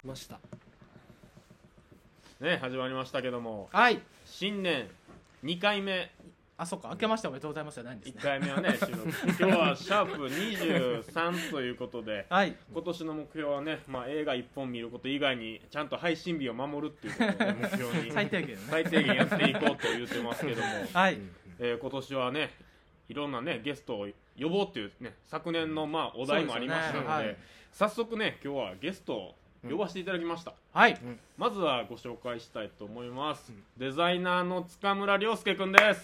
来ました。ね始まりましたけども。はい。新年2回目。あそっか。明けましておめでとうございますじゃないんです1ね回目はね収録。今日はシャープ23ということではい。今年の目標はね、まあ、映画1本見ること以外にちゃんと配信日を守るっていうことを、ね、目標に最低限ね。最低限やっていこうと言ってますけども、はい。えー今年はねいろんなねゲストを呼ぼうっていうね昨年のまあお題もありましたのでそうですよね。はい。早速ね今日はゲストを呼ばせていただきました、はい。まずはご紹介したいと思います、デザイナーの塚村亮介くんです。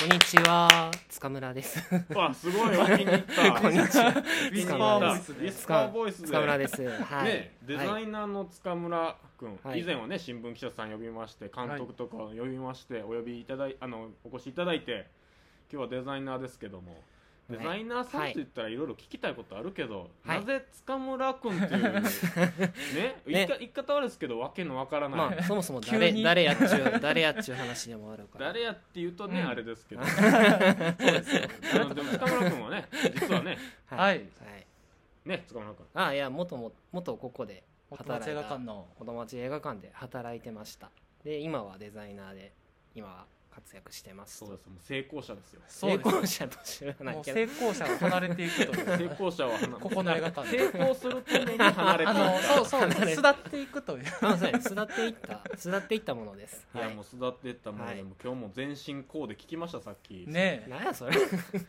こんにちは。塚村です。わすごいお気に入った。こんにちは。ウィスパーボイスでウィスパーボイスで。塚村です。はい、ね、デザはいイナーの塚村君、はい。以前はね新聞記者さん呼びまして監督とかを呼びまして、お呼びいただいあのお越しいただいて今日はデザイナーですけどもデザイナーさんと言ったらいろいろ聞きたいことあるけど、はい。なぜ塚村君っていうね言 いか言い方悪いですけどわけのわからない、まあそもそも 急誰に。誰やっちゅう誰やっちゅう話でもあるから。誰やって言うとね、うんあれですけど。あのでも塚村君はね実はねはい。はい。ね塚村君あいや元も元ここで元町映画館の。子供町映画館で働いてました。で今はデザイナーで今は活躍してますそうです。もう成功者ですよ。成功者と知らなもいうけど。成功者が離れていくと 成功者は離ここの映画館成功するために離れて。いあったのそうそう。離れ巣立っていくという。あそうです。巣立っていった。巣立っていったものです。いやもう巣立っていったもので、はい。も今日も全身こうで聞きましたさっき。ねなんやそれ。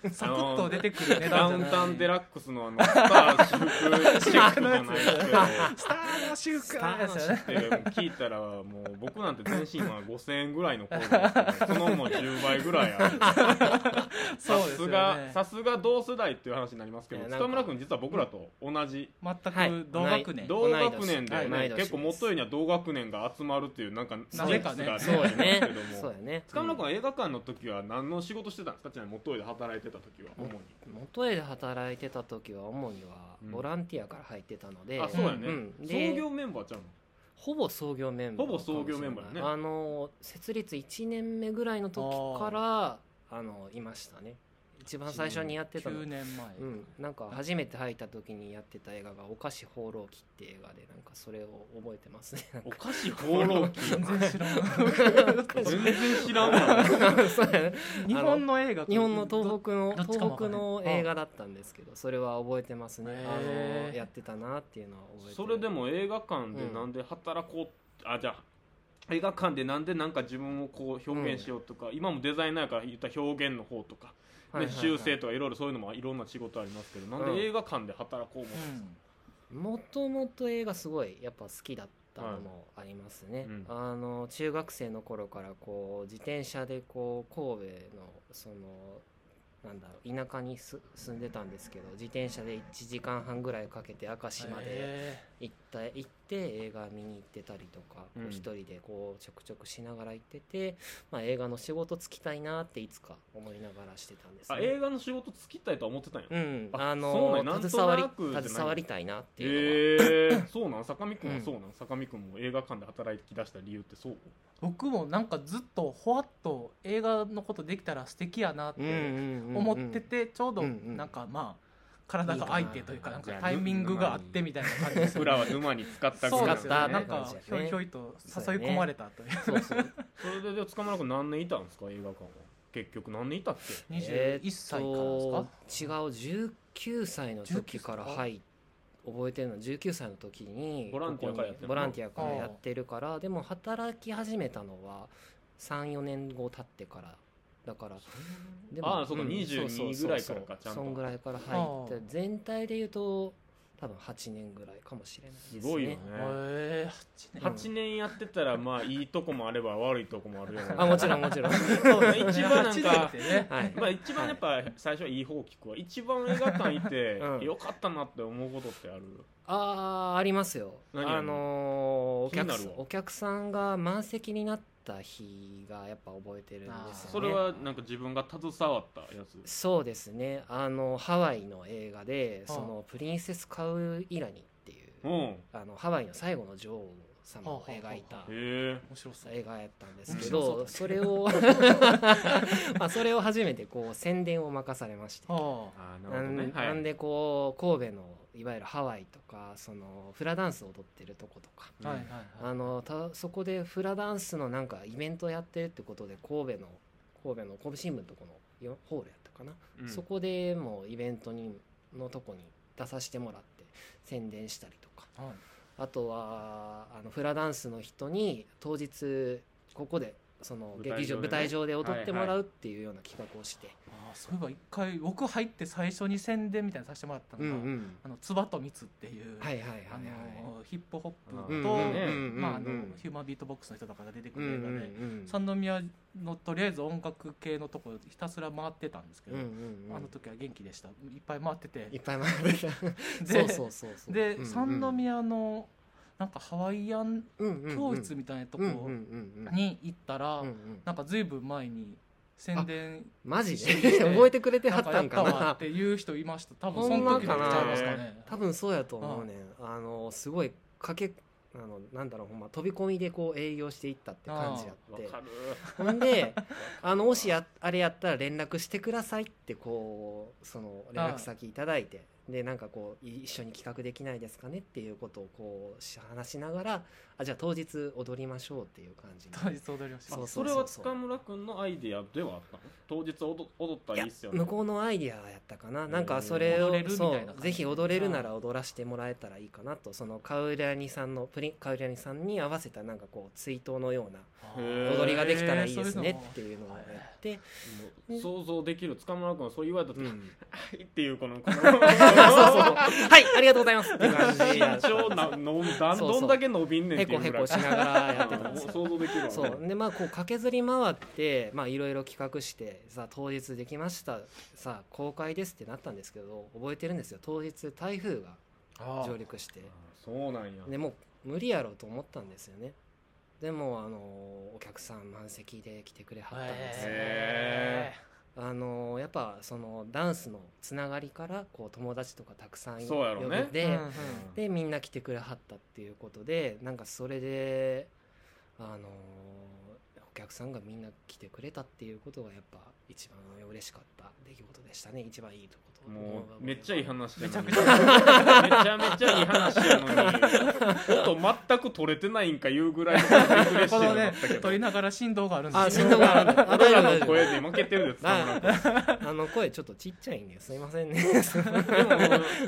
えサクッと出てくる値ダウン段じゃない。タウンデラックスのあのスター私服チェック。じゃないですけどスターの習スターの慣ですよねって聞いたらもう僕なんて全身は5000円ぐらいのコードですけどそのもう10倍ぐらいある。さ そうですよね。さすが同世代っていう話になりますけどいやなんか。塚村君実は僕らと同じ。全はい。く同学年。同学年で、ね結構もっといには同学年が集まるっていうなんかなぜかねスそうやねけども。そうやね。塚村君は映画館の時は何の仕事してたんですか？ちなみに元井で働いてた時は主に。元絵で働いてた時は主にはうん。ボランティアから入ってたので、あそうやね、うん。で創業メンバーちゃうの？ほぼ創業メンバーほぼ創業メンバーやね。あの設立1年目ぐらいの時からあのいましたね一番最初にやってたの。9年前。うん、なんか初めて入った時にやってた映画が「お菓子放浪記」って映画でなんかそれを覚えてますね。お菓子放浪記全然知らん全然知らんわ。そうやね日本の映画と日本の東北の東北の映画だったんですけどそれは覚えてますね。あのやってたなっていうのは覚えてる。それでも映画館でなんで働こう、あじゃあ映画館でなんでなんか自分をこう表現しようとか、今もデザイナーから言った表現の方とか、ねはいはいはい。修正とかいろいろそういうのもいろんな仕事ありますけどなん。うんで映画館で働こうもうん。もともと映画すごいやっぱ好きだったのもありますね、うん。あの中学生の頃からこう自転車でこう神戸のそのなんだろう田舎にす住んでたんですけど自転車で1時間半ぐらいかけて明石までへ行った行って映画見に行ってたりとか一人でこうちょくちょくしながら行ってて、まあ、映画の仕事つきたいなっていつか思いながらしてたんですあ映画の仕事つきたいとは思ってたんや、うん、ああそうなんや。なんとの携わり携わりたいなっていうのは、えー、そうなん坂見君はそうなん、坂見君も映画館で働き出した理由ってそう？僕もなんかずっとほわっと映画のことできたら素敵やなって思っててちょうどうんうんなん。かまあ体が空いてというかなんかタイミングがあってみたいな感じです裏は沼に使ったそうぐらいですよね。なん使ったかひょいひょいと誘い込まれたという。そうそうそれでで塚村君何年いたんですか？映画館は。結局何年いたっけ？21歳からですか？違う19歳の時からはい覚えてるのは19歳の時にボランティアからやってボランティアからやってるからでも働き始めたのは34年後経ってからだから。でああそうかん22そうそうそう。ぐらいからかちゃんと。そんぐらいから入っては全体で言うと多分8年ぐらいかもしれないですね。すごいよね。へえ8年。8年やってたらまあいいとこもあれば悪いとこもあるよねあもちろんもちろん。そうね一番なん8年かね。はい。まあ一番やっぱ最初はいい方聞くわ。一番映画館いて うん。よかったなって思うことってある？あーありますよ。何あの？ーお客さんお客さんが満席になった日がやっぱ覚えてるんですよね。それはなんか自分が携わったやつ？そうですね。あのハワイの映画でそのプリンセス・カウイラニっていううん。へあのハワイの最後の女王様を描いたえ面白そう。映画やったんですけどそれを まあそれを初めてこう宣伝を任されまして。はあ。なんでこう神戸のいわゆるハワイとかそのフラダンスを踊ってるとことか。うんはいはいはい。あのたそこでフラダンスのなんかイベントやってるってことで神戸の神戸の神戸新聞のとこのよホールやったかな、うん。そこでもイベントにのとこに出させてもらって宣伝したりとか。はい。あとはあのフラダンスの人に当日ここでその劇場舞台上で踊ってもらうっていうような企画をして、あーそういえば一回僕入って最初に宣伝みたいなのさせてもらったのが、んあのつばとみつっていう、ヒップホップうんと、うんまああのうんヒューマンビートボックスの人とかが出てくうんる映画で、うん三宮のとりあえず音楽系のとこひたすら回ってたんですけど、あの時は元気でした。いっぱい回ってて。いっぱい回ってた。でそうそうそうそう。で、三宮のなんかハワイアン教室みたいなとこに行ったら、なんかずいぶん前に宣伝マジで？覚えてくれてはったんかったわっなていう人いました。多分ほその時のちゃいますかね。多分そうやと思うね。あのすごいかけあのなんだろうほんま飛び込みでこう営業していったって感じやって。ほんであのもしやあれやったら連絡してくださいってこうその連絡先いただいてでなんかこうい一緒に企画できないですかねっていうことをこうし話しながらあじゃあ当日踊りましょうっていう感じに当日踊りましたそうあそれは塚村君のアイディアではあったの？当日踊踊ったらいいっすよね。向こうのアイディアやったかな。なんかそれをそうぜひ踊れるなら踊らせてもらえたらいいかなと。そのカウリャニさんのプリンカウリャニさんに合わせたなんかこう追悼のような踊りができたらいいですねっていうのをやって、想像できる。塚村君はそう言われた時、うん、はいっていうこのこの はいありがとうございます。っていう感じで身長なのだそうそう。どんだけ伸びんねんっへこへこしながらやってたんですよ想像できるわね。そう。でまあこう駆けずり回ってまあいろいろ企画してさあ当日できました。さあ公開ですってなったんですけど覚えてるんですよ。当日台風が上陸して。あそうなんや。でもう無理やろうと思ったんですよね。でもあのお客さん満席で来てくれはったんですよ。へあのやっぱそのダンスのつながりからこう友達とかたくさん呼んで、うんうん。でみんな来てくれはったっていうことでなんかそれであのお客さんがみんな来てくれたっていうことがやっぱ一番嬉しかった出来事でしたね。一番いいとこと。もうめっちゃいい話めちゃめちゃめちゃいい話やのに。音全く取れてないんか言うぐらいのリフレッシュだこのねったけど。撮りながら振動があるんですよ。あ振動があるあ俺らの声で負けてるです。塚村君あの声ちょっとちっちゃいんです。いませんね。で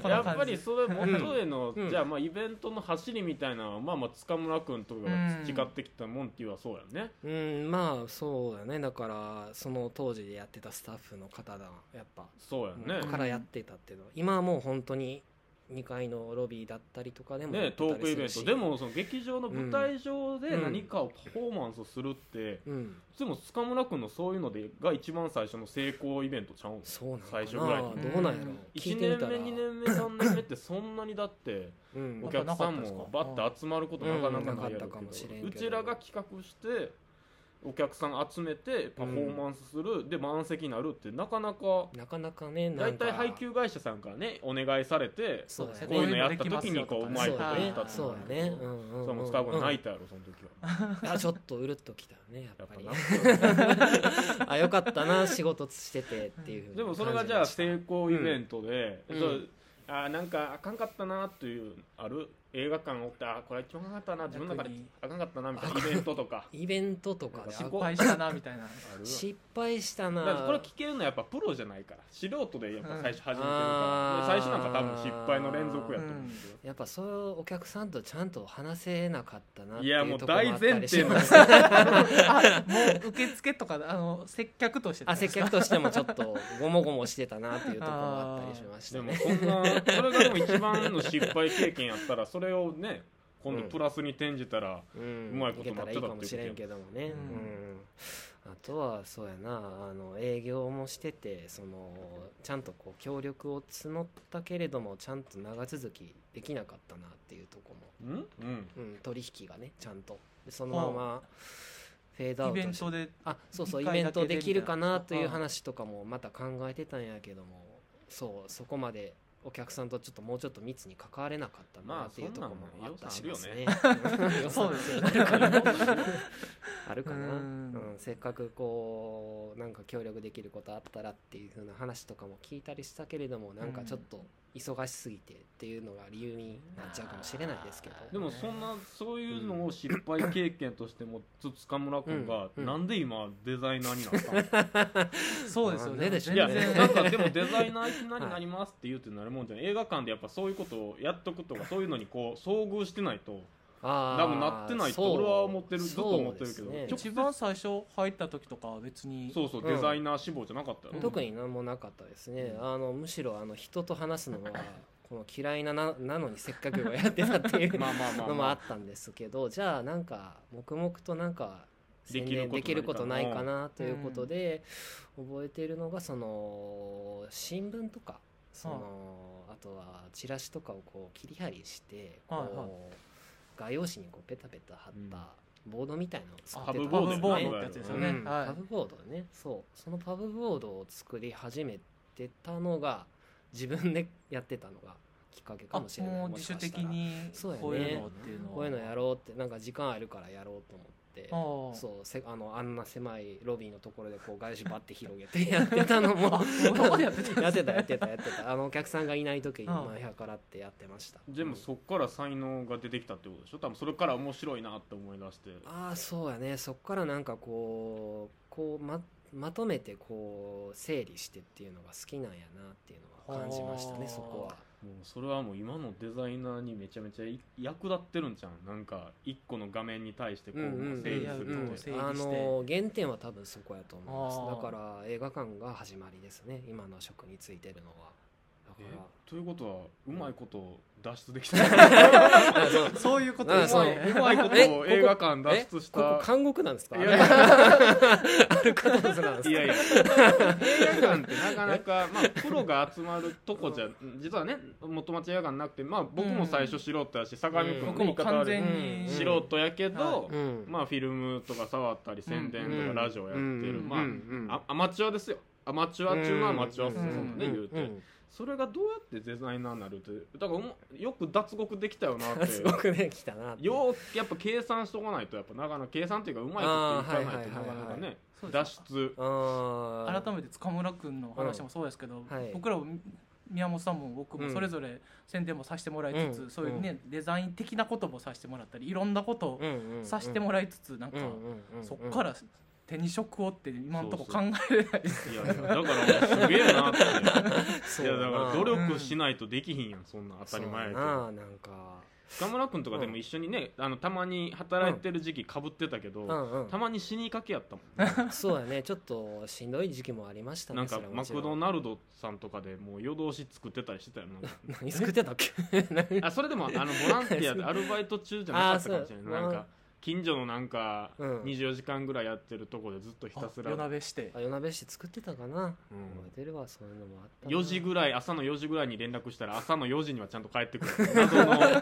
もやっぱりそれ元への、うん。じゃあまあイベントの走りみたいなのはまあまあ塚村君とかが培ってきたもんっていうのはそうやね、うんまあそうだね。だからその当時でやってたスタッフの方だやっぱ。そうやね、からやってたっていうの。は今はもう本当に2階のロビーだったりとかでもやねトークイベント。でもその劇場の舞台上でうん。何かをパフォーマンスするって、うん。でも塚村君のそういうのでが一番最初の成功イベントちゃうん？そうなのかな？最初ぐらいにどうなんやろう？ん聞い1てみたら。年目2年目3年目ってそんなにだってうん。お客さんもバッて集まることなかなかないやろううん。なかったかもしれんけど。うちらが企画してお客さん集めてパフォーマンスする、で満席になるってなかなかなかなかねな大体配給会社さんからねお願いされてそうね。こういうのやった時にこううまいこと言ったってそうだね。うんうんうんそうもう塚村君泣いたやろその時は。いやちょっとうるっときたねやっぱり あよかったな仕事しててっていうでもそれがじゃあ成功イベントで、うん。あーなんかあかんかったなっていうある？映画館おってあーこれ一番あかんかったな自分の中であかんかったなみたいな。イベントとか。イベントとかで失失敗したなみたいな。ある失敗したな。だからこれ聞けるのはやっぱプロじゃないから。素人でやっぱ最初始めてるうんから、あーで最初なんか多分失敗の連続やと思う。んですよ、やっぱそういうお客さんとちゃんと話せなかったなっていやもういうところもあったりし大前提の もう受付とかあの接客としてあ接客としてもちょっとごもごもしてたなっていうところもあったりしましたでもねそんなそれがでも一番の失敗経験やったらそれをね今度プラスに転じたら、うん。うまいことけたらいいかもしれんけどもね、うん。うん。あとはそうやな。あの営業もしててそのちゃんとこう協力を募ったけれどもちゃんと長続きできなかったなっていうところも、うん？うん。うん、取引がねちゃんと。でそのままフェードアイウトして。ベントであそうそうイベントできるかなという話とかもまた考えてたんやけども。そうそこまでお客さんとちょっともうちょっと密に関われなかったなっていうところもあったりしますね。そうですよね。あるかな、ううん。ん。せっかくこうなんか協力できることあったらっていう風な話とかも聞いたりしたけれどもなんかちょっと忙しすぎてっていうのが理由になっちゃうかもしれないですけど。でもそんなそういうのを失敗経験としてもつ塚村君がうんなんで今デザイナーになったの？そうですよねなんででしょういやなんかでもデザイナーいきなりなりますって言うてなるもんじゃない。映画館でやっぱそういうことをやっとくとかそういうのにこう遭遇してないと多分なってないと俺は思ってるずっと思ってるけど。そうですね一番最初入った時とかは別に。そうそううんデザイナー志望じゃなかったよ、うん。特に何もなかったですね、あのむしろあの人と話すのは この嫌いなななのにせっかくやってたっていう まあまあまあのもまああったんですけどじゃあなんか黙々となんか宣できること伝できることないかなということで覚えているのがその新聞とかそのあとはチラシとかをこう切り貼りしてこはいはう画用紙にこうペタペタ貼ったボードみたいなのを作あってたパボードブボードってやつですよね、うん。はい。パブボードね。そう。そのパブボードを作り始めてたのが自分でやってたのがきっかけかあもしれない。もうも自主的にそうやねこういうのっていうのを。こういうのやろうってなんか時間あるからやろうと思ってあーそうせあのあんな狭いロビーのところでこう外紙バッて広げて やってたのも。やってたやってたやってたやってた。あのお客さんがいない時にうんまあ部屋からってやってました。でもそっから才能が出てきたってことでしょ？多分それから面白いなって思い出して。ああそうやね。そっからなんかこうこうままとめてこう整理してっていうのが好きなんやなっていうのは感じましたねはあ。そこはもうそれはもう今のデザイナーにめちゃめちゃい役立ってるんじゃんなんか一個の画面に対してこううんうんうん整理するう。んって整理して。あの原点は多分そこやと思います。だから映画館が始まりですね。今の職についてるのは。だえかということはうまいことを脱出できた。らそう。そういうことですね。うまいことを映画館脱出しここた監獄なんですか？いやいや。ある方なんですか？いやいや。映画館ってなかなか、まあ、プロが集まるとこじゃ実はね元町映画館なくて、まあ、僕も最初素人やし相模君も完全に。うん。素人やけど、うん。まあ、フィルムとか触ったり宣伝とかラジオやってる、まあ、あアマチュアですよ。アマチュア中のアマチュアっすよ、うんそん。なね言うて、それがどうやってデザイナーになるってだからよく脱獄できたよなって。すごくね来たなようやっぱ計算しとかないとやっぱなかなか計算っていうかうまいこといかないとなかなかね脱出。改めて塚村君の話もそうですけど、はい僕らも宮本さんも僕もうんそれぞれ宣伝もさせてもらいつつ、うん。そういうね、デザイン的なこともさせてもらったりいろんなことをうんうんうん。させてもらいつつなんか、うんうんうん。そっから手に職をって今のとこそ考う。えれないですいやいやだからもうすげえなって。いやだから努うん力しないとできひんやんそんな当たり前やけど。そうやななんか。塚村君とかでも一緒にねあのたまに働いてる時期かぶってたけど、うん。うんたまに死にかけやったもん、ね、そうやね。ちょっとしんどい時期もありましたねなんかマクドナルドさんとかでもう夜通し作ってたりしてたよなんか。何作ってたっけ？あそれでもあのボランティアでアルバイト中じゃなかったかもしれない。なんか近所のなんかうん。24時間ぐらいやってるとこでずっとひたすら。夜鍋して。あ夜鍋して作ってたかな、うん。覚えてるわそういうのもあったな。4時ぐらい朝の4時ぐらいに連絡したら朝の4時にはちゃんと帰ってくる。謎のめっ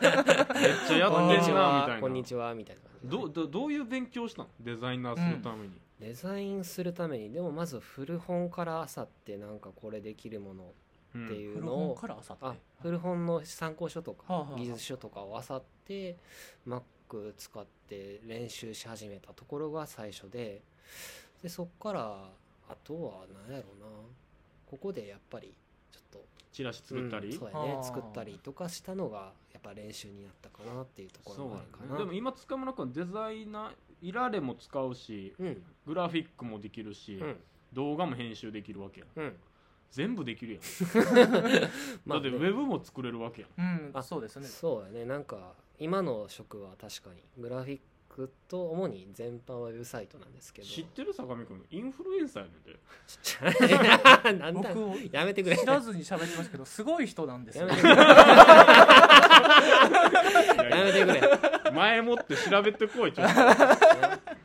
ちゃやこんにちってんなはみたいな。こんにちはみたいな感じで。どどどういう勉強したの？デザイナーするために、デザインするために。でもまず古本から漁ってなんかこれできるものうんっていう古のを、本からあさって。あ古本の参考書とか、はあはあはあ。技術書とかを漁って使って練習し始めたところが最初ででそっからあとは何やろうな。ここでやっぱりちょっとチラシ作ったり、うんそうやね。作ったりとかしたのがやっぱ練習になったかなっていうところそうもあるかなやね。でも今塚村君はデザイナーいられも使うしうん。グラフィックもできるし、うん。動画も編集できるわけやん。うん。全部できるやん、だってウェブも作れるわけやん。うん。あそうですね。そうやね。なんか今の職は確かにグラフィックと主に全般はウェブサイトなんですけど。知ってる坂上君インフルエンサーやねんでなんだ僕をやめてくれ知らずに喋ってますけどすごい人なんですよやめてくれやめてくれ前もって調べてこいちょっと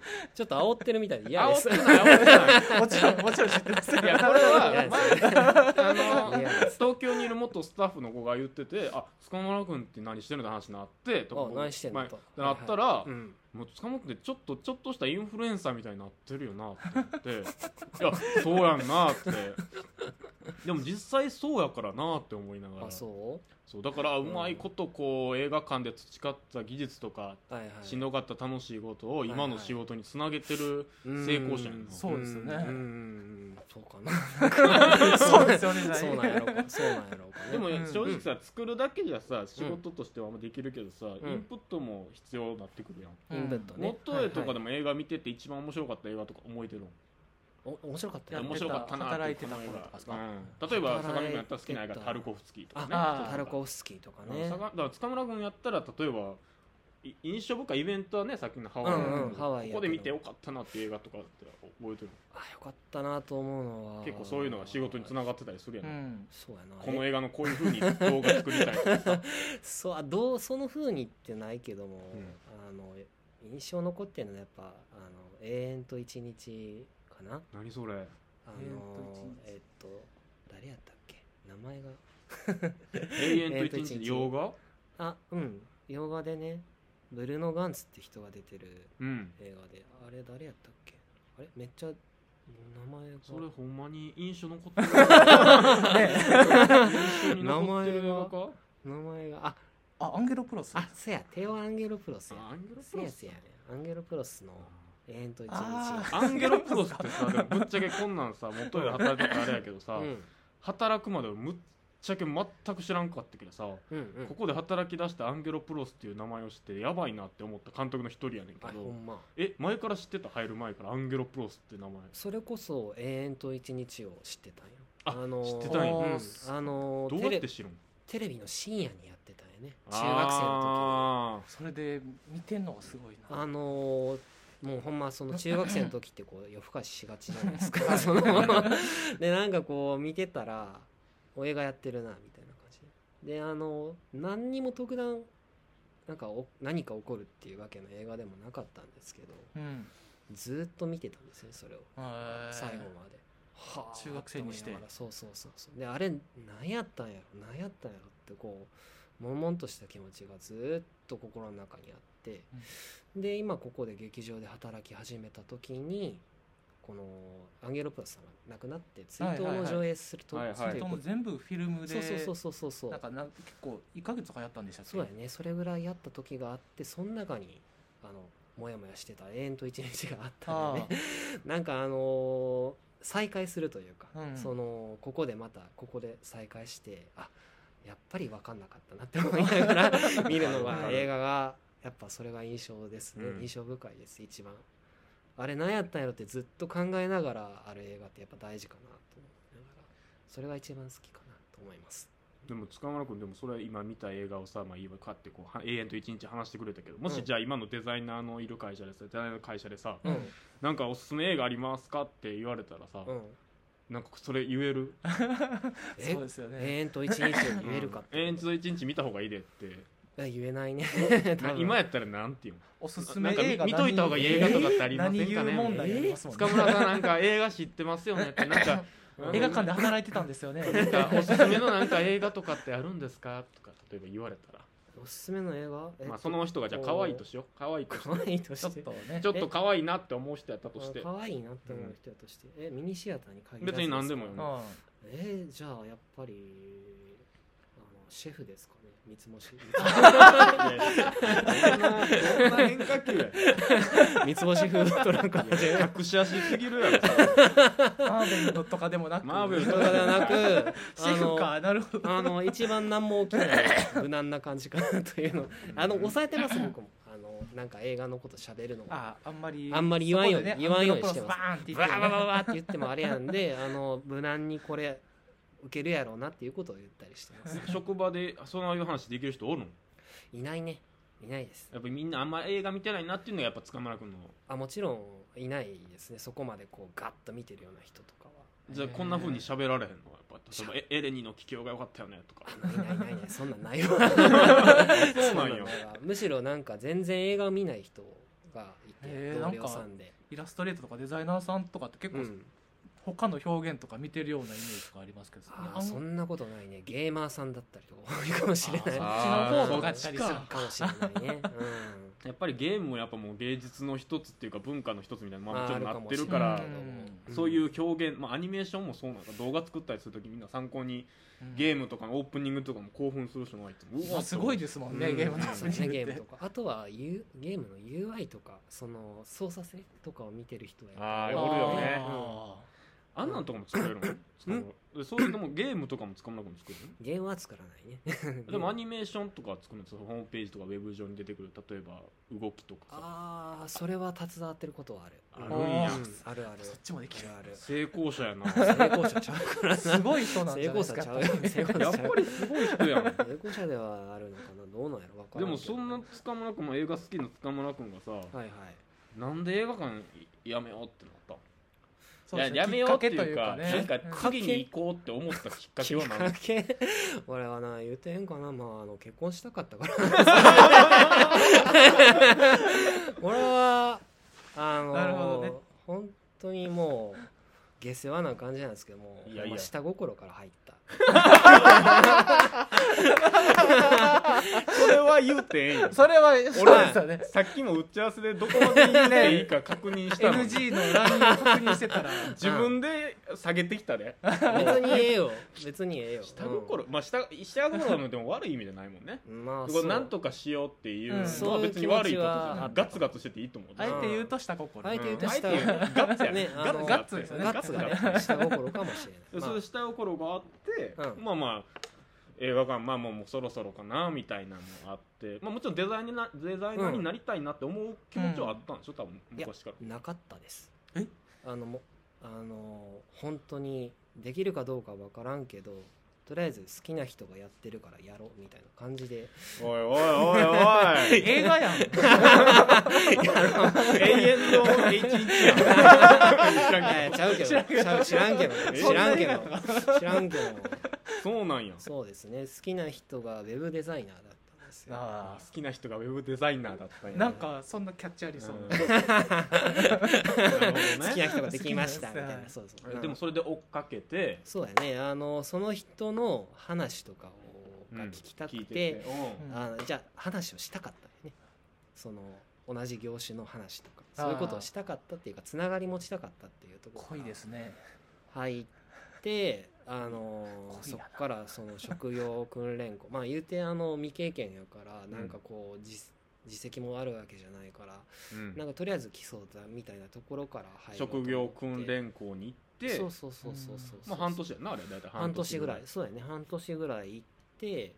ちょっと煽ってるみたいで嫌です。煽ってない煽ってない。もちろんもちろん知ってます。いやこれはあの東京にいる元スタッフの子が言ってて「あ塚村君って何してるの?」って話になってとあ何してんのなったら、うん。もう塚本ってちょっとちょっとしたインフルエンサーみたいになってるよなって。言っていやそうやんなって。でも実際そうやからなって思いながら。あそそうだからうまいことこう映画館で培った技術とかうはいはい。しんどかった楽しいことをい今の仕事につなげてる成功者やそうですよね。ん。ん。うん。そうかな。そうですよねそうなんやろうか。そうなんやろうかね。でもうん。正直さ作るだけじゃさ仕事としてはできるけどさん。インプットも必要になってくるやん。インプットね。ノットエとかでも映画見てて一番面白かった映画とか覚えてるの？お面白かった。面白かったな働いてた頃とかですか？うん。例えば相模君やったら好きな映画タルコフスキーとかね。あタルコフスキーとかね。だから塚村君やったら例えばい印象深いイベントはねさっきのハワイうんうんハワイここで見てよかったなっていう映画とかって覚えてるあよかったなと思うのは。結構そういうのが仕事につながってたりするやん、うん。そうやな。この映画のこういうふうに動画作りたい そうあどうその風にってないけども、ん。あの印象残ってるのはやっぱあの永遠と一日かな？何それ？あ永遠との一日。えっと誰やったっけ？名前が。永遠と一日？洋画？あうん。洋画でねブルーノ・ガンツって人が出てるうん。映画で。あれ誰やったっけ？あれ？めっちゃ名前が。それほんまに印象残ってる 印象に残ってる映画か？名前がああアンゲロプロス。あそや。テオ・アンゲロプロスや。あアンゲロプロスやアンゲロプロスの永遠と一日。あアンゲロプロスってさでもぶっちゃけこんなんさ元で働いてたらあれやけどさ、うん。働くまでぶっちゃけ全く知らんかったけどさ、うんうん。ここで働き出してアンゲロプロスっていう名前を知ってやばいなって思った監督の一人やねんけどあほんま。え前から知ってた入る前からアンゲロプロスって名前。それこそ永遠と一日を知ってたんよ。あのー知ってたんや。うん。ああのーどうテレやって知るん？テレビの深夜にやってたんよね。中学生のあそれで見てんのがすごいな。時あのーもうほんまその中学生の時ってこう夜更かししがちじゃないですか。そのでなんかこう見てたらお映画やってるなみたいな感じ。でであの何にも特段なんかお何か起こるっていうわけの映画でもなかったんですけどうん。ずーっと見てたんですねそれを。最後まで、はあ中学生にして。そうそうそうそう。であれ何やったんやろ何やったんやろってこう悶々とした気持ちがずーっと心の中にあって、で今ここで劇場で働き始めた時にこのアンゲロプラスさんが亡くなって追悼の上映すると、はも全部フィルムで。そうそうそうそうなんかなん結構1ヶ月とかやったんでしたっけ？そうやね。それぐらいやった時があってその中にあのモヤモヤしてた永遠と一日があったんでね。なんかあのー再会するというか、うんそのここでまたここで再会してあやっぱり分かんなかったなって思いながら見るのが映画がやっぱそれが印象ですね、うん。印象深いです一番。あれ何やったんやろってずっと考えながらある映画ってやっぱ大事かなと思いながら。それが一番好きかなと思います。でも塚村君でもそれ今見た映画をさ、まあ、いいわ買ってこうは永遠と一日話してくれたけどもしうん。じゃあ今のデザイナーのいる会社でさデザイナーの会社でさ、うん。なんかおすすめ映画ありますかって言われたらさ、うん。なんかそれ言える？え？そうですよね。永遠と一日を言えるかって。永遠と一日見た方がいいでって言えないね。今やったらなんていうの？おすすめなんか見映画見といた方がいい映画とかってありませんかね？何言う問題ありますもんね。塚村さんなんか映画知ってますよねってなんか 映画館で働いてたんですよね。なんかおすすめのなんか映画とかってあるんですか？とか例えば言われたら、おすすめの映画、えっとまあ、その人がじゃあ可愛いとしよう。可愛いとして。ちょして。っとね。ちょっと可愛いなって思う人やったとして。可愛いなって思う人やとして、えミニシアターに限らず別に何でもよすねえーじゃあやっぱりあのシェフですかね三つ星。変化球や三つ星フードトランク隠し足すぎるやろんマーベルのとかでもなくマーベルとかではなくシェフかなるほどあの一番何も起きない無難な感じかなというのあの抑えてます僕もあのなんか映画のこと喋るのがああんまりあんまり言わんようにね言わんようにしてますバーンって言バってーバーバーバーって言ってもあれやんであの無難にこれ受けるやろうなっていうことを言ったりしてます。職場でそういう話できる人おるの？いないね。いないです。やっぱりみんなあんま映画見てないなっていうのがやっぱ塚村君の。あもちろんいないですね。そこまでこうガッと見てるような人とかは。じゃあこんな風に喋られへんの？やっぱ例えばエエレニの気境が良かったよねとか。あないないないない そんなんないわそうなんよ。むしろなんか全然映画を見ない人がいてへー同僚さんで。イラストレートとかデザイナーさんとかって結構うん他の表現とか見てるようなイメージとかありますけどあーそんなことないね。ゲーマーさんだったりとか多いかもしれない。あそっちの方とか。やったりするかもしれないね、やっぱりゲームもやっぱもう芸術の一つっていうか文化の一つみたいなまあまあもちろんなってるからそういう表現、まあ、アニメーションもそうなんか動画作ったりするときみんな参考にゲームとかのオープニングとかも興奮する人がいて。うすごいですもんね、うん。ゲームのそうで。すねゲームってとか。あとは、U、ゲームの UI とかその操作性とかを見てる人はやっぱりおるよね。ああんなんとかも作れるの？でそういうのもゲームとかも使わなくも作れるゲームは作らないね。の でもアニメーションとか作るんですよホームページとかウェブ上に出てくる例えば動きとかさ。ああそれは携わってることはある。あるんや。うんあるある。そっちもできる。ある成功者やな。成功者ちゃうからな。すごい人なん成じゃないですか。功者ちゃう。やっぱりすごい人やん。成功者ではあるのかな？どうなんやろわからでんもそんな塚村君も映画好きな塚村君がさはいはい。なんで映画館やめようってなったややめようっていうかかけとなんかね次に行こうって思ったきっかけはきっ何か？け 俺はな言うてへんかな。まああの結婚したかったから。俺はあのなるほどね。本当にもう下世話な感じなんですけどもいやいや。まあ下心から入ったそれは言うてええんよそれはそうですよね。さっきも打ち合わせでどこまで言っていいか確認したのに。NG のラインを確認してたら自分で下げてきたで。別にええよ。別にええよ。下心、まあ下下心もでも悪い意味じゃないもんね。うんまあこそう。れなんとかしようっていううん。のは別に悪いことガツガツしてていいと思うあえて言うと下心。あえて言うとうん下あえて言うガッツやね。ガッツですよね。ガッツが。ね下心かもしれない。まあそういう下心があって、うん。まあまあ映画館まあもうもうそろそろかなみたいなのもあって、まあ、もちろんデザインになデザイナーになりたいなって思う気持ちはあったんでしょ？多分いや昔から。なかったです。え？あのもあの本当にできるかどうかわからんけどとりあえず好きな人がやってるからやろうみたいな感じで。おいおいおいおい。映画やん。永遠の H1 やん知らんけえーちゃうけど。ちゃう知らんけど。知らんけど。知らんけど。どそうなんや。そうですね。好きな人がウェブデザイナーだっですよ。あ好きな人がウェブデザイナーだったんやーなんかそんなキャッチありそう。好きな人ができましたみたいな。そうそう。でもそれで追っかけて。そうやね。あのその人の話とかをが聞きたくて,、てて。う。ん。あのじゃあ話をしたかったよね。その同じ業種の話とか。そういうことをしたかったっていうかつながり持ちたかったっていうところ濃いですね。入ってあのそっからその職業訓練校。まあ言うてあの未経験やからなんかこう実実績もあるわけじゃないからうん。なんかとりあえず基礎だみたいなところから入職業訓練校に行って。そうそうそうそうそうまあ半年やなあれ。大体半年ぐらい。そうやね。半年ぐらい行って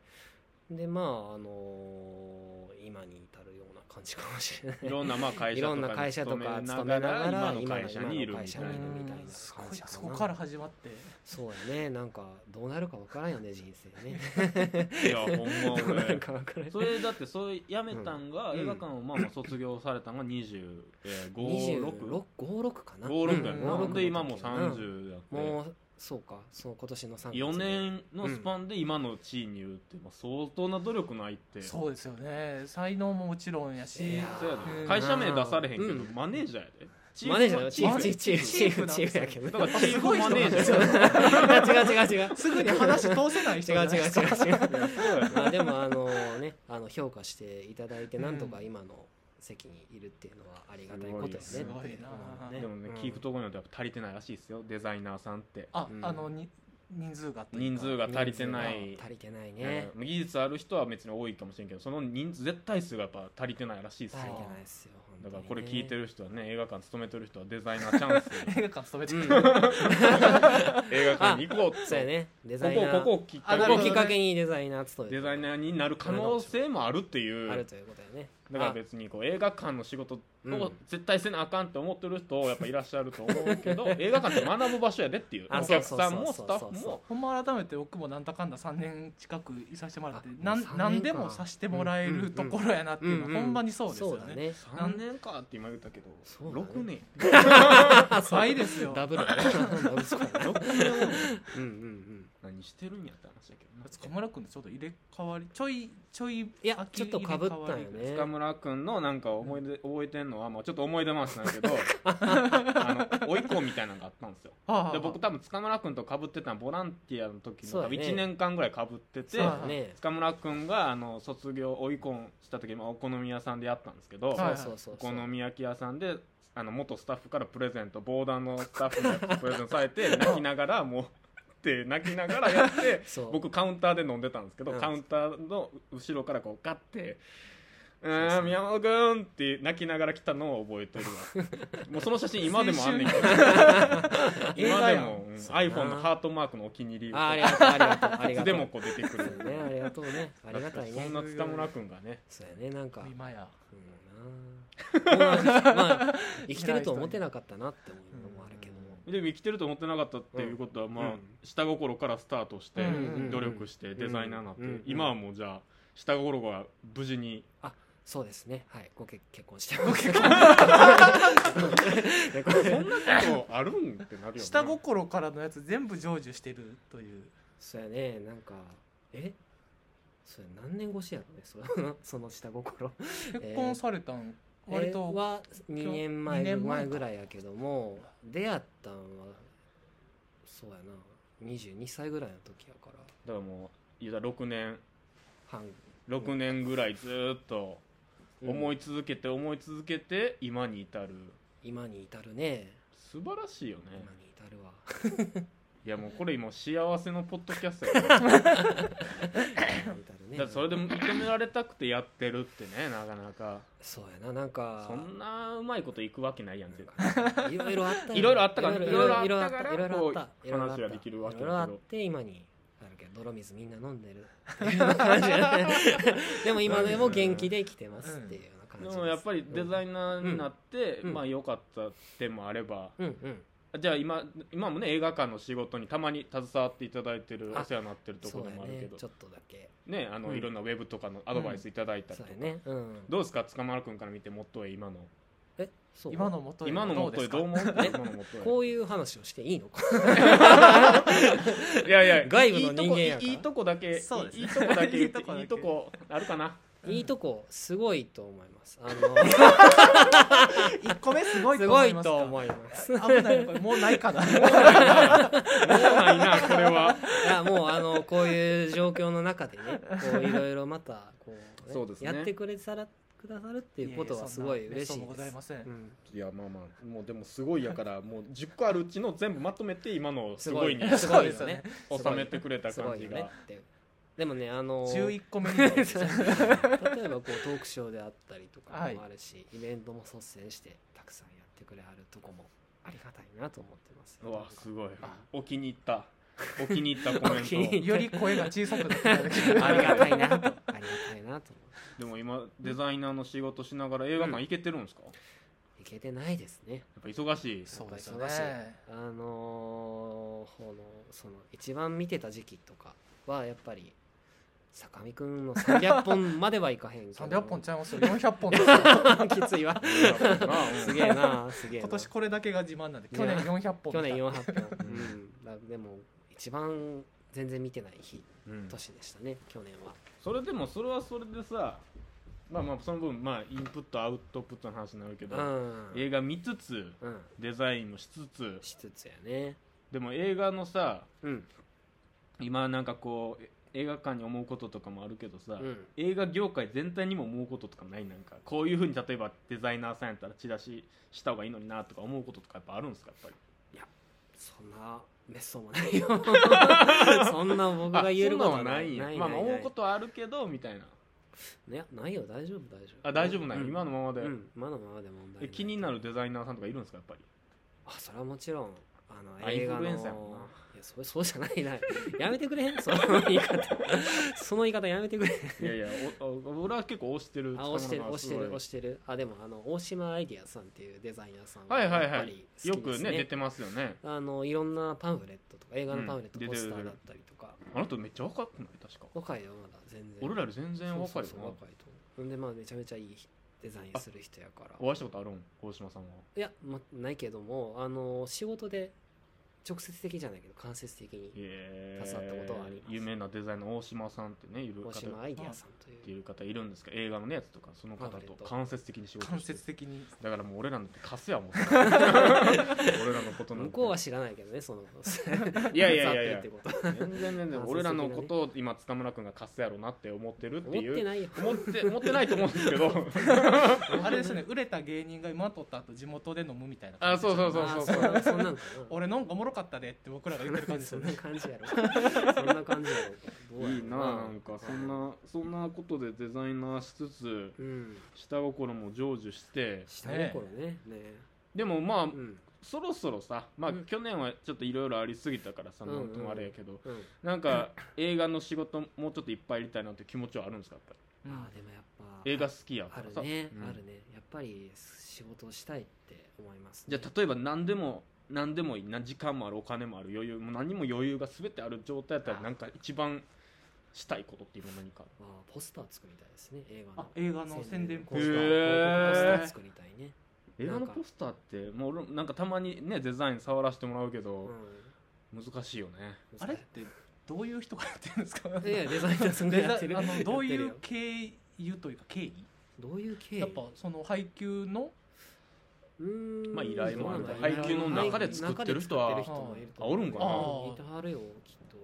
でまああの今に至るような感じかもしれない。いろんなまあ会いろんな社とか会社とかに勤めながら今の会社にいるみたい今の会社にいるみたいなすごい感じそこから始まって。そうやね。なんかどうなるかわからんよね人生ね。ないやほんま俺。かわからん。それだってそれ辞めたんが、うん。映画館をまあまあ卒業されたんが2556 2656かな。56やうん。な、56で今もううん30やって、もうそうかそう今年の3月4年のスパンで今の地位にいるって、まあ、相当な努力ないって。そうですよね。才能ももちろんやし。いやそうやで。うん。会社名出されへんけど、うん。マネージャーやで。チマネージャーチーフチーフチーフチーフチーフやけど。だからチーフマネージャー違う違う違うすぐに話通せない人 違う違う違う違う。そうやでまあでもあのねあの評価していただいてなんとか今の席にいるっていうのはありがたいことよねすごいな。うん。でもね、うん。聞くところによってやっぱ足りてないらしいですよ。デザイナーさんって。あうん。あのに人数が人数が足りてない。足りてない。ねうん。技術ある人は別に多いかもしれんけどその人数絶対数がやっぱ足りてないらしいです足りよてないですよだからこれ聞いてる人はね映画館勤めてる人はデザイナーチャンス。映画館勤めてる、うん。映画館に行こうとそうやねデザこイナー。こここここをきっかけにデザイナー務めてデザイナーになる可能性もあるっていう。あるということやねだから別にこう映画館の仕事うん。を絶対せなあかんって思ってる人 やっぱいらっしゃると思うけど映画館って学ぶ場所やでっていう。あお客さんもスタそうそうそうッフも。ほんま改めて僕もなんだかんだ3年近くいさせてもらってなん何でもさせてもらえるところやなっていうのはうんうんほんまにそうですよね。ね。3年かって今言ったけどそうだね。6年。倍ですよ。ダブルだね。ダブルスコア6年うんうんうん。何してるんやって話だけどな。塚村君とちょっと入れ替わりちょいちょいいやちょっとかぶったんよね。塚村村君のなんか思い出、覚えてんのは、まあ、ちょっと思い出話なんやけど あの甥いっ子みたいなのがあったんですよ。はあで僕多分塚村君と被ってたのボランティアの時の多分そうだね1年間ぐらい被ってて、ね。塚村君があの卒業追い込した時、まあ、お好み屋さんでやったんですけど、お好み焼き屋さんであの元スタッフからプレゼント防弾のスタッフのやつプレゼントされて 泣きながらもうって泣きながらやって僕カウンターで飲んでたんですけど、うんカウンターの後ろからこうガッて「うん宮本君」って泣きながら来たのを覚えてるわ。もうその写真今でもあんねんけど。今でも、うん iPhone のハートマークのお気に入りあありがとうありがとうありいがとう。つでもこう出てくる。ねありがとうね。ありがたいね。そんな塚村君がね。そうやねなんか。今や。うんな。あ まあ生きてると思ってなかったなって思うのもあるけども。でも生きてると思ってなかったっていうことは、まあうん。下心からスタートして、うんうん努力してデザイナーになって、うん今はもうじゃあ下心が無事にそうですね。はい。ご結結婚してます。そんなことあるん？ってなるよね下心からのやつ全部成就してるという。そうやね。なんかえ？それ何年越しやろね？その その下心。結婚されたん？割えーとは2年前二年前前ぐらいやけども出会ったんはそうやな。22歳ぐらいの時やから。だからもう言うたら6年。半。6年ぐらいずーっと思いい続けて思い続けて今に至る。今に至るね。素晴らしいよね。今に至るわ。いやもうこれ今幸せのポッドキャストやから。だ か今に至るね。らそれで認められたくてやってるってねなかなか。そうやななんか。そんなうまいこといくわけないやん絶対。いろいろあったよいろいろあったからいろいいろあったからいろいろあったこう話ができるわけだけど。いろいろあって今にあるけど泥水みんな飲んでる。っていうような感じでも今でも元気で生きてますっていうような感じです。でもやっぱりデザイナーになって、うん。まあ良かった点もあれば、うんうん。じゃあ今今もね映画館の仕事にたまに携わっていただいてるあお世話になってるところでもあるけど。ね。ちょっとだけ。ねあの、うん。いろんなウェブとかのアドバイスいただいたりとか、ね。うん。どうですか塚丸君から見て元へ今の今の元へ今の元ですか？へどう思う？こういう話をしていいの？か いやいや 外部の人間やから。いいとこいいとこだけそうですいいとこだけ言って いいとこだけ。いいとこあるかな？いいとこすごいと思います。あの一個目すごいと思いますか？と思います。危ない。これもうないかな。もうないなこれは。いやもうあのこういう状況の中でねこういろいろまたこう、そうですね。やってくれたらくださるっていうことはすごい嬉しいです。いません。うん。いやまあまあもうでもすごいやから もう10個あるうちの全部まとめて今のす すごいにごいねすごいよね。収めてくれた感じが。って。でもねあの11個目 例えばこうトークショーであったりとかはい。もあるし、イベントも率先してたくさんやってくれはるとこもありがたいなと思ってますうわすごい。あお気に入った お気に入ったコメンっより声が小さくなってありがたいなと。ありがたいなと。でも今デザイナーの仕事しながら映画館行けてるんですか、やういけてないですね。っぱ忙しい。そうですよ忙しいね。あのーこのその一番見てた時期とかはやっぱり坂見くんの300本まではいかへんけど。300本ちゃいますよ。400本。ですよきついわ。うんすげえなすげえな。今年これだけが自慢なんで去年400本去年見た400本、うん、だでも一番全然見てない日うん。年でしたね去年は。それでもそれはそれでさまあまあその分まあインプットアウトプットの話になるけど、うん。映画見つつうん。デザインもしつつしつつやね。でも映画のさうん。今なんかこうえ映画館に思うこととかもあるけどさ、うん。映画業界全体にも思うこととかない？なんかこういうふうに例えばデザイナーさんやったらチラシした方がいいのになとか思うこととかやっぱあるんですか？やっぱりそんなめっそうもないよ。そんな僕が言えることはない。ないまあ思うことはあるけどみたいな。ねないよ。大丈夫大丈夫。あ大丈夫なんや、うん今のままで、うん今のままで問題え気になるデザイナーさんとかいるんですかやっぱり？あそれはもちろんあのあ映画のいやそれそうじゃないな。やめてくれへん。その言い方。その言い方やめてくれ。いやいやおお俺は結構推してるあ押してる押してる押してる。あでもあの大島アイディアさんっていうデザイナーさんはいはいやっぱりはい好きですよくね出てますよね。あのいろんんなパンフレットとか映画のパンフレット、うんポスターだったりとか。あの人めっちゃ若くない？確か。若いよまだ全然。俺らより全然若いよな。若いと思う。んでまあめちゃめちゃいいデザインする人やから。お会いしたことあるん？大島さんは。いや、ま、ないけどもあの仕事で直接的じゃないけど間接的にえ携わったことはあります。有名なデザイナー大島さんってねいる大方島アイディアさんというっていう方いるんですか映画のねやつとかその方と間接的に仕事間して。る接的に。だからもう俺らのってカスやもん。俺らのこと向こうは知らないけどねそのいやいやいやいや。全然全然。俺らのことを今塚村君がカスやろうなって思ってるっていう。思ってないよ。思って思ってないと思うんですけど。あれですね。売れた芸人が今撮った後地元で飲むみたいなあそうそうそう。あーそんなそんなんかな。俺なんかおもろかったでって僕らが言ってる感じです そんな感じやろ。そんな感じやろ。どうやろ。いいななんかそんなそんなことでデザイナーしつつうん。下心も成就して。下心ね。ね。でもまあうん。そろそろさまあうん。去年はちょっといろいろありすぎたからさうん。うんなんともあれやけど。うん。なんか映画の仕事もうちょっといっぱいやりたいなって気持ちはあるんですかやっぱり？うんあーでもやっぱ映画好きやかあらさ。るね、うん。あるね。やっぱり仕事をしたいって思います、じゃあ例えば何でも何でもいいな時間もあるお金もある余裕もう何も余裕が全てある状態やったらあなんか一番したいことっていうのは何かあーポスター作りたいですね映画の。あ映画の宣伝ポスター。へーポスター作りたいね。映画のポスターってもう俺なんかたまにねデザイン触らせてもらうけうど、難しいよね。んあれってどういう人がやってるんですか？いやデザイナーさんがデザやってるあのどういうやって経由というか経緯？るよどういう経緯？やっぱその配給のまあ依頼もある配給の中で作ってる人はあおるんかなあいてはるよきっと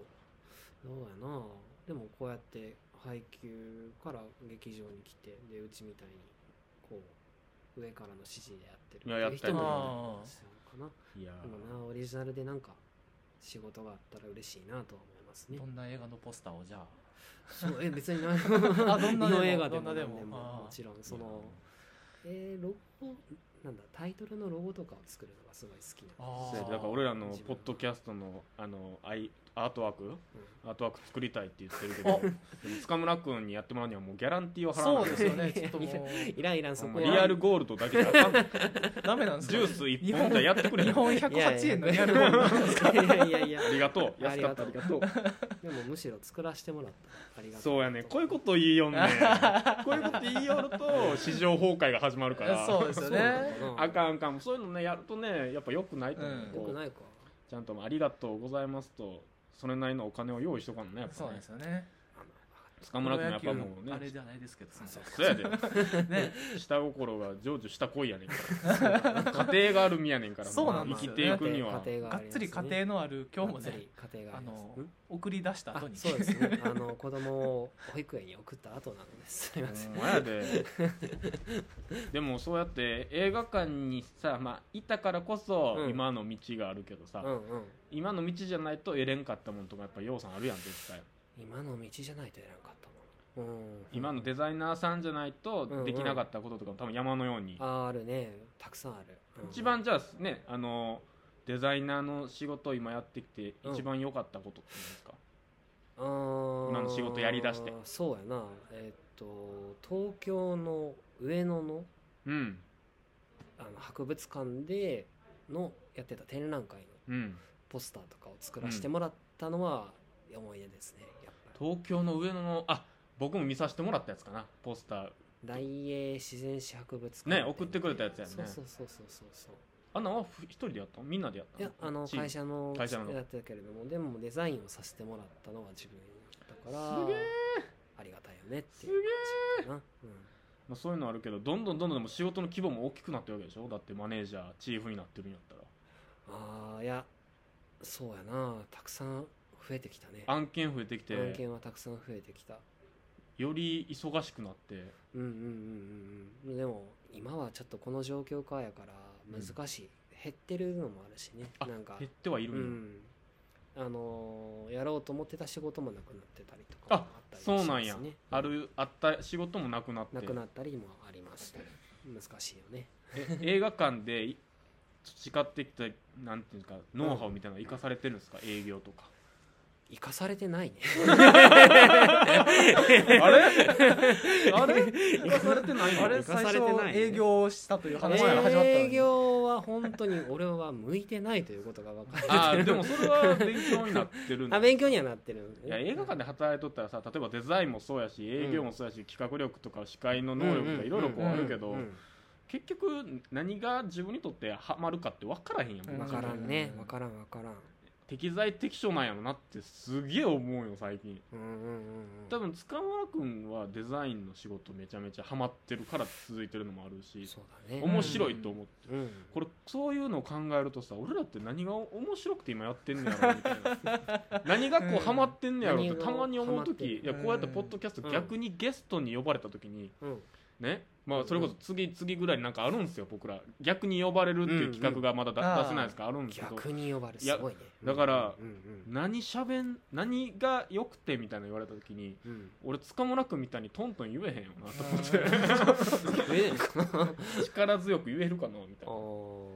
どうやなでもこうやって配給から劇場に来てでうちみたいにこう上からの指示でやってるいややっていう人もいるかな。いやでもなオリジナルでなんか仕事があったら嬉しいなとは思いますね。どんな映画のポスターをじゃあ？そうえ別にな あどんな 映画でもどんなでも。もあーもちろんそのえーロゴなんだタイトルのロゴとかを作るのがすごい好きなあー。そうやだから俺らの。ポッドキャストのあのアイアートワーク？アートワーク作りたいって言ってるけど。塚村君にやってもらうにはもうギャランティーを払わないそうですよね。ちょっともう。いらんいらんそこは。リアルゴールドだけじゃあかん。ダメなんですジュース一本じゃやってくれ日本108円のリアルゴールド。なんですかいやいやいやありがとう。あり安かった。あがとうりがとうでもむしろ作らせてもらった。ありがとう。そうやね。こういうこと言いよんねこういうこと言いよると市場崩壊が始まるから。そうですよね。あかんあかん。そういうのねやるとねやっぱよくないと思う、うん。よくないかちゃんとありがとうございますとそれなりのお金を用意しとかんのねやっそうですよね。塚村君やっぱもうね。あれじゃないですけど。そうやで。ね。下心が成就した恋やねんから。家庭がある身やねんから。そうなん生きですよ。ねていくには。がっつり家庭のある今日もね。あのん送り出したあ後に。そうです。ねあの子供を保育園に送った後なのです。すみません。やで。でもそうやって映画館にさ、まあ、いたからこそうん。今の道があるけどさ、うんうん。今の道じゃないと得れんかったもんとかやっぱようさんあるやん絶対今の道じゃないとやらんかったもん。うん。今のデザイナーさんじゃないとうんうん。できなかったこととかも多分山のように、ああるね。たくさんある。うん。一番じゃあねあのデザイナーの仕事を今やってきてうん。一番良かったことって何ですか、あー。今の仕事やりだして。そうやな。えっと東京の上野のうん。あの博物館でのやってた展覧会のうん。ポスターとかを作らせてもらったのは思い出ですねやっぱ。東京の上野のあ僕も見させてもらったやつかなポスター。り大英自然史博物館ね送ってくれたやつやね。そうそうそうそうそう。そうあんなんはふ一人でやったの？みんなでやったいやあの会社の会社の。やってたけれどもでもデザインをさせてもらったのは自分だからすげえありがたいよねっていう感じかな、うん。まあ、そういうのあるけどどんどんどんどんでも仕事の規模も大きくなってるわけでしょ？だってマネージャーチーフになってるんやったら。ああいやそうやな。たくさん増えてきたね。案件増えてきて。案件はたくさん増えてきた。より忙しくなって。うんうんうんうんうん。でも今はちょっとこの状況下やから難しい、減ってるのもあるしね。あなんか減ってはいるうん。あのーやろうと思ってた仕事もなくなってたりとかもああったりしそうますね。なんや、あるあった仕事もなくなって。なくなったりもあります難しいよね。え映画館でい培ってきたなんていうかノウハウみたいなのが生かされてるんですか、営業とか生かされてない。ね あれ？あれ？生かされてないの？あれ最初営業したという話から始まったの営に業は本当に俺は向いてないということが分かる。あーでもそれは勉強になってる あ勉強にはなってる。いや映画館で働いとったらさ例えばデザインもそうやし営業もそうやし、企画力とか司会の能力とかいろいろこうあるけど、うんうんうん結局何が自分にとってハマるかって分からへんやん、うん。分からんね。うん。分からん分からん適材適所なんやろなってすげえ思うよ最近。うんうんうんうん。多分塚村君はデザインの仕事めちゃめちゃハマってるから続いてるのもあるしそうだね。面白いと思ってうんこれそういうのを考えるとさ俺らって何が面白くて今やってんねやろみたいな。何がこうんうハマってんねやろってたまに思うハマってん時いやこうやってポッドキャスト逆にゲストに呼ばれた時にうん。ねまあそれこそ次次ぐらいになんかあるんですよ僕ら。逆に呼ばれるっていう企画がまだだうんうん出せないですか？あるんですけど。逆に呼ばれる。すごいね。だからうんうん何しゃべん何が良くてみたいな言われた時にうん。俺塚村君みたいにトントン言えへんよなと思って。力強く言えるかなみたいあなー。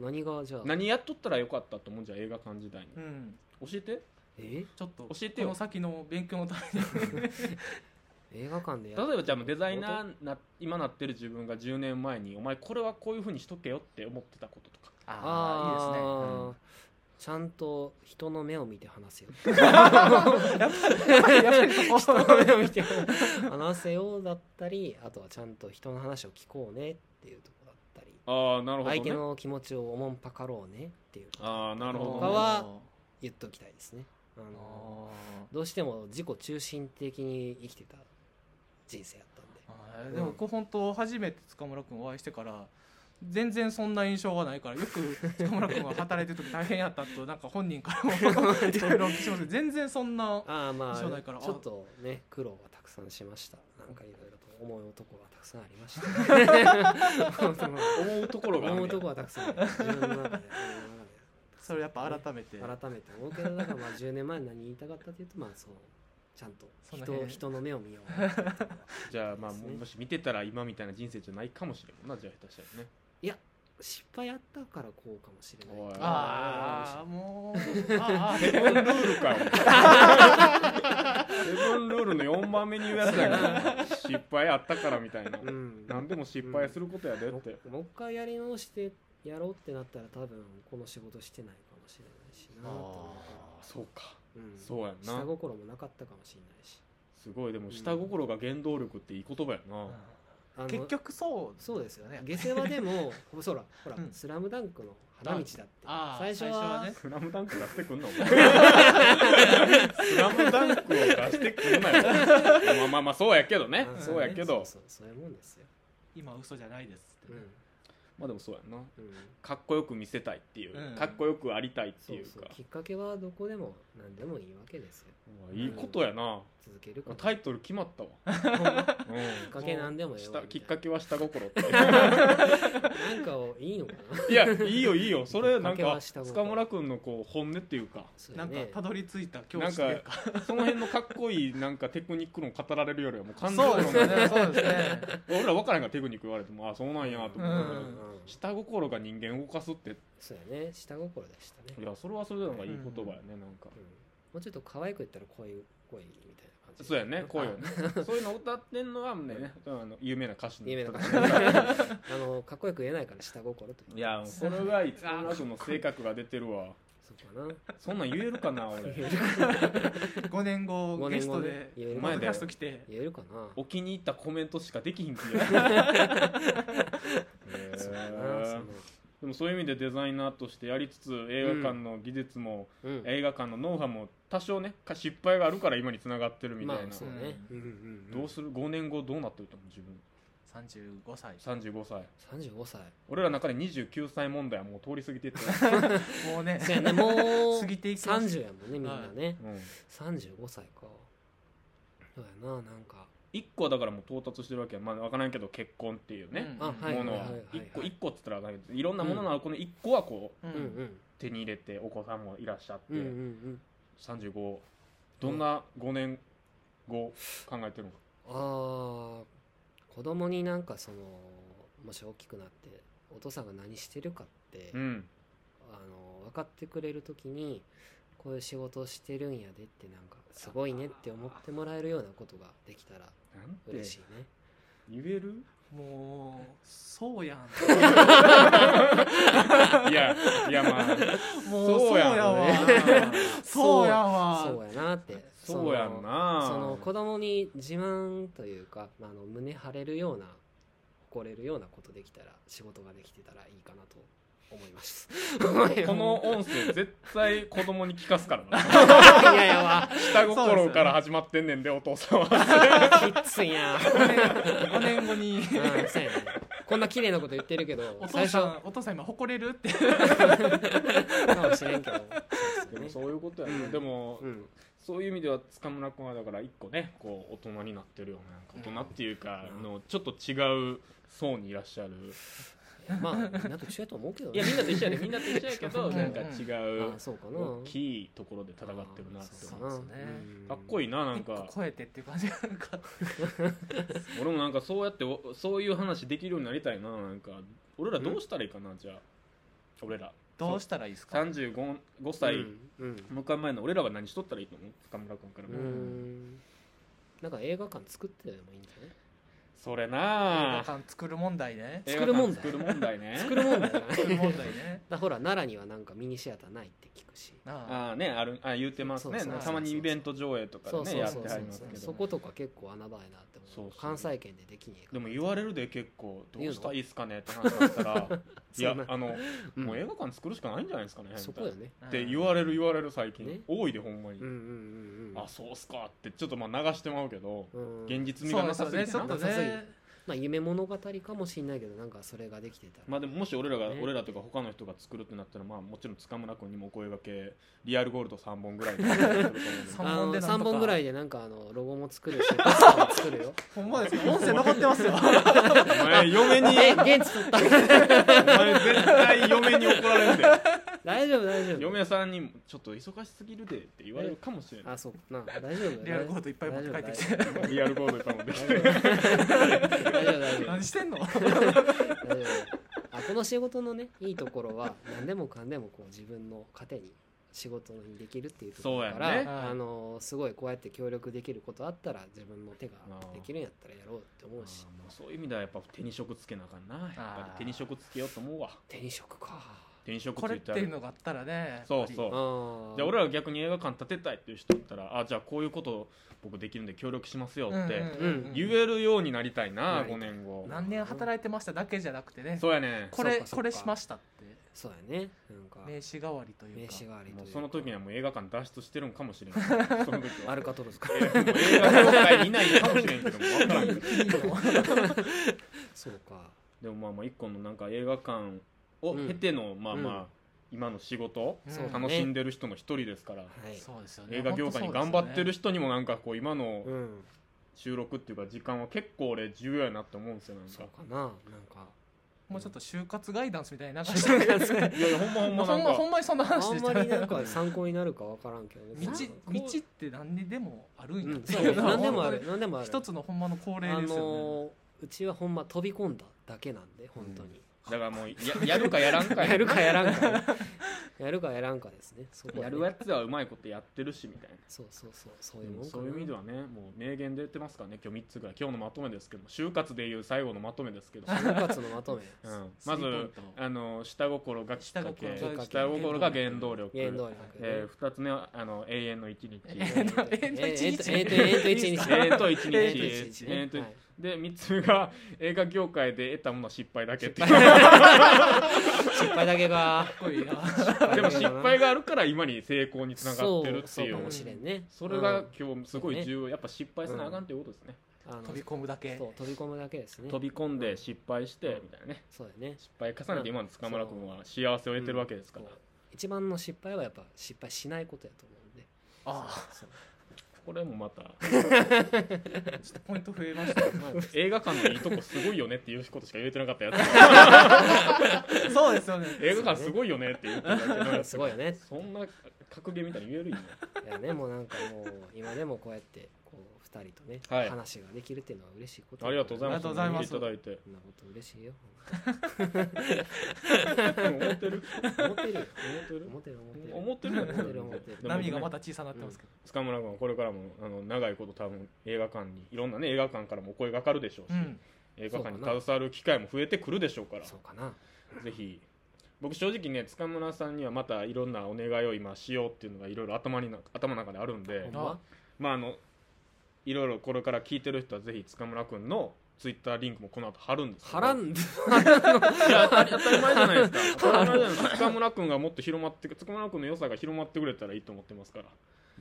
何がじゃあ？何やっとったらよかったと思うんじゃん映画館時代にうん。教えて。え？ちょっと教えてよこの先の勉強のために 映画館でや例えばじゃあデザイナーな今なってる自分が10年前にお前これはこういうふうにしとけよって思ってたこととか。ああーちゃんと人の目を見て話せよ。人この目を見て話せようだったりあとはちゃんと人の話を聞こうねっていうところだったり。ああなるほど、ね、相手の気持ちをおもんぱかろうねっていう。ああなるほど、他ね、は言っときたいですね。あのあどうしても自己中心的に生きてた人生やったんで。でもこう本当初めて塚村君お会いしてから全然そんな印象がないからよく塚村君は働いてる時大変やったと なんか本人からもいろいろお聞きしますけど全然そんなああまあ一緒だからちょっとね苦労はたくさんしました。なんかいろいろと思うところがたくさんありました。思うところが思うところはたくさんそれやっぱ改めて。改めて思うけどだからまあ10年前に何言いたかったというとまあそうちゃんと人その辺。人の目を見よう。じゃあまあね。もし見てたら今みたいな人生じゃないかもしれんもんなじゃあ下手したらね。失敗あったからこうかもしれない。ああもうああセブンルールかよ。セブンルールの4番目に言うやつだけど失敗あったからみたいな。うん。何でも失敗することやでって、もう一回やり直してやろうってなったら多分この仕事してないかもしれないしなあそうかう、うん、そうやんな。下心もなかったかもしれないし。すごい。でも下心が原動力っていい言葉やな、あの結局そうそうですよね。下世話でも そらほら、うん。スラムダンクの花道だって。ああ最初はね。スラムダンク出してくんなお前。スラムダンクを出してくんなよ。まあまあまあそうやけどね。あそうやけど。そうそうそういうもんですよ、今嘘じゃないですってうん。ねまあでもそうやんな。うん、かっこよく見せたいっていう、うん。かっこよくありたいってそいううか。そうきっかけはどこでも何でもいいわけですよ。いいことやな、続けるかタイトル決まったわ、きっうん。かけなんでもええわしたきっかけは下心って。なんかをいいのかな。いやいいよいいよ。それなんか塚村君のこう本音っていうか。なんかたどり着いた教なん師というか。かその辺のかっこいいなんかテクニックの語られるよりはもう感情そう論ですね。そうですね。俺ら分からんからテクニック言われてもあそうなんやと思ったけど、う。んうん下心が人間を動かすって。そうやね。下心でしたね。いやそれはそれでなんかいい言葉やね、なんか。うん。もうちょっと可愛く言ったら恋恋みたいな感じ。そうやね恋をね。そういうの歌ってんのはねあの有名な歌手の人。有名な歌手。あのかっこよく言えないから下心といやそれがいつも君の性格が出てるわそうかな。そんなん言えるかな俺。5年後五ゲストでポッドキャスト来て。言えるかな。お気に入ったコメントしかできひん気が でもそういう意味でデザイナーとしてやりつつ映画館の技術も、うん。映画館のノウハウも多少ねか失敗があるから今につながってるみたいな、まあそうね。うんうんうんどうする？5年後どうなってると思う？自分35歳。35歳。35歳。俺らの中で29歳問題はもう通り過ぎてって、もうね。そうやね。もう 過ぎていきます。30やもんねみんなね。うん、35歳か。そうやななんか。1個はだからもう到達してるわけや。まあ分からんけど結婚っていうね、うん。あはいものははい。はいは。い1個1個っつったら分かんないろんなもののあるこの1個はこうううんん。手に入れてお子さんもいらっしゃって、うんうんうん。35どんな5年後考えてるのか。あー子供になんかそのもし大きくなってお父さんが何してるかって、うん。あの分かってくれる時にこういう仕事をしてるんやでってなんかすごいねって思ってもらえるようなことができたら嬉しいね。言える？もうそうやん。いやいやまあもうそやんそううやわそうやわ。そうやなって。そうやんな。そのその子供に自慢というか、まあ、あの胸張れるような誇れるようなことできたら仕事ができてたらいいかなと思います。この音声絶対子供に聞かすからな。いやいやわ下心から始まってんねんでお父さんは。きついな。5年後に。うんそうやね。こんな綺麗なこと言ってるけどお最初父さんお父さん今誇れるって。かもしれんけど。でもそういうことやね、うん。でも、うん。そういう意味では塚村君はだから一個ねこう大人になってるよね大人っていうか、あのちょっと違う層にいらっしゃるまあみんなと一緒やと思うけどいやみんなと一緒やでみんなと一緒やけどうんなんか違うあそうかな。大きいところで戦ってるなって思う。ですね。かっこいいななんか。超えてっていう感じなんか俺もなんかそうやっておそういう話できるようになりたいななんか。俺らどうしたらいいかなじゃあ。俺ら。どうしたらいいですか？35 5歳うんうん。迎え前の俺らは何しとったらいいと思う？塚村君からうも、ん。なんか映画館作ってでもいいんじゃない？それ映なあ。画館作る問題ね。映作る問題。作る問題ね。作るもんだよね作る問題ね。だほら奈良にはなんかミニシアターないって聞くし。なあ。ああねあるあ言ってますね。たまにイベント上映とかそうでねやってそうそうそう。はりますけど。そことか結構穴場やなってそうそう関西圏でできねえかでも言われるで結構ど言うしたらいいっすかねって話だったらいやあの、うん。もう映画館作るしかないんじゃないですかねそこよね。って言われる言われる最近、ね。多いでほんまに、うんうんうんうん。あそうっすかってちょっとまあ流してまうけど、うん。現実味がなさすぎてなまあ夢物語かもしれないけどなんかそれができてたら。まあでももし俺らが、ね。俺らというか他の人が作るってなったらまあもちろん塚村君にもお声がけリアルゴールド3本ぐらいで。三あの本でなんとか。3本ぐらいでなんかあのロゴも作るし ポスターも作るよ。ほんまですか？音声残ってますよ。お前嫁に。え現地取った。お前絶対嫁に怒られるで。大丈夫大丈夫。嫁さんにもちょっと忙しすぎるでって言われるかもしれない。あそうな大丈夫リアルコードいっぱい持って帰ってきて。大丈夫リアルゴールド頼んできて。大丈夫大丈夫大丈夫。何してんの？大丈夫。あこの仕事のねいいところは 何でもかんでもこう自分の糧に仕事にできるっていうところだから、ね。あのすごいこうやって協力できることあったら自分の手ができるんやったらやろうって思うし。そういう意味ではやっぱ手に職つけなあかんな。やっぱり手に職つけようと思うわ。手に職か手に職つこれっていうのがあったらねそうそう。あじゃあ俺らが逆に映画館建てたいっていう人だったらあじゃあこういうこと僕できるんで協力しますよってうん言えるようになりたいな、なりたい5年後。何年働いてましただけじゃなくてね。そうやね。これこれしましたって。そうやね。なんか。名刺代わりというか。名刺代わりというか。もうその時にはもう映画館脱出してるんかもしれない。その時は。アルカトロスか。映画業界にいないかもしれんけども。分からんけどそうか。でもまあまあ一個のなんか映画館を経ての、まあまあ、うん今の仕事、楽しんでる人の一人ですから、はい。そうですよね。映画業界に頑張ってる人にもなんかこう今のうん。収録っていうか時間は結構俺重要やなって思うんですよなんか。そうかななんか。もうちょっと就活ガイダンスみたいな。いやいやほんまほんま ほんまほんまにそんな話あんでしたねまりなんか参考になるかわからんけどね道道って何にでもあるんやうん。そう何でもある何でもある。一つのほんまの恒例あですよね、のーうちはほんま飛び込んだだけなんで本当に、だからもうや やるかやらんかやるかやらんか。やるかやらんかですね。そこはね。やるやつはうまいことやってるしみたいな。そうそうそうそういうもんかな。そういう意味ではねもう名言出てますからね。今日3つぐらい今日のまとめですけど就活でいう最後のまとめですけど、就活のまとめ。うん、まずあの下心がきっかけ下心が原動力。原動力。えー、2つ目はあの永遠の一日。えーとえーと一日。えーとえーと一日永遠と一日で3つ目が映画業界で得たものは失敗だけっていう。失敗。だけが。でも失敗があるから今に成功につながってるっていう。そうそうかもしれんね。それがうん。今日すごい重要。やっぱ失敗せなあかんっていうことですね、あの飛び込むだけ。そう飛び込むだけですね。飛び込んで失敗してみたいなね。そうだね。失敗重ねて今の塚村君は幸せを得てるわけですから、そう。一番の失敗はやっぱ失敗しないことやと思うんで。あ。そうこれもまた。あ ちょっとポイント増えました 映画館のいいとこすごいよねっていうことしか言えてなかったやつ。そうですよね。映画館すごいよねって言ってたけど。すごいよねそんな格言みたいに言えるよいやねもうなんかもう今でもこうやってこう二人とね、はい。話ができるっていうのは嬉しいことありがとうございます。ありがとうございます。いただいてそんなこと嬉しいよ。思ってる？思ってるよ。思ってる？思ってる思ってる。思ってる？よね思ってる思ってる。でも波がまた小さくなってますけど、塚村君はこれからもあの長いこと多分映画館にいろんなね映画館からもお声がかかるでしょうし、うん。映画館に携わる機会も増えてくるでしょうからそうかな。ぜひ。僕正直ね塚村さんにはまたいろんなお願いを今しようっていうのがいろいろ頭にな頭の中であるんでほんま？まああのいろいろこれから聞いてる人はぜひ塚村君のツイッターリンクもこの後貼るんですけらんいや当たり当たり前じゃないですか。当たり前じゃないですか。塚村君がもっと広まって塚村君の良さが広まってくれたらいいと思ってますから。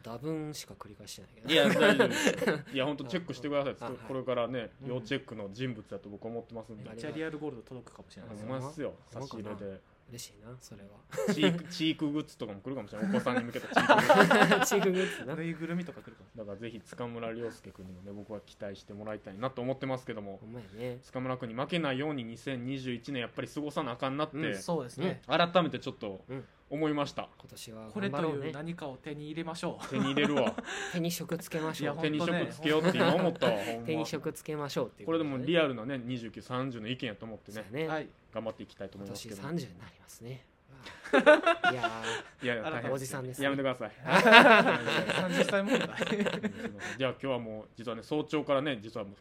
多分しか繰り返してないけど。いや大丈夫です。よ いや本当チェックしてください。あはい。これからねうん要チェックの人物だと僕は思ってますんで。あめっちゃリアルゴールド届くかもしれないですよ。差し入れで嬉しいなそれは。チーク チークグッズとかも来るかもしれない。お子さんに向けたチークグッズ。チークグッズな。ぬいぐるみとか来るかもだからぜひ塚村亮介君にもね僕は期待してもらいたいなと思ってますけども。ほんまやね。塚村君に負けないように2021年やっぱり過ごさなあかんなって、うんそうですね。改めてちょっとうん思いました、今年はこれという何かを手に入れましょう。手に入れるわ。手に職つけましょう。いや手に職つけようって今思ったわ手に職つけましょうっていうこれでもリリアルなね2930の意見やと思ってね。ねね。はい。頑張っていきたいと思今年いますけど。30になりますねいやいやいや大変おじさんですね。やめてください。30歳問題。じゃあ今日はもう実はね早朝からね実はもう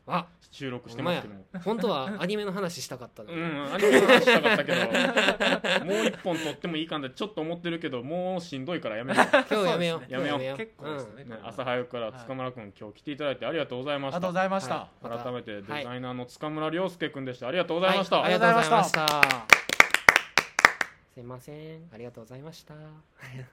収録してますけども。本当はアニメの話したかったうんアニメの話したかったけど。もう一本撮ってもいいかんでちょっと思ってるけどもうしんどいからやめよう。今日やめよう。ね やめよう。結構ですね。ね、朝早くから塚村君、今日来ていただいてありがとうございまありがとうしたございました、はまた。改めてデザはいイナーの塚村亮介君でした。ありがとうございました、はい。ありがとうございましありがとうございますいません。ありがとうございました。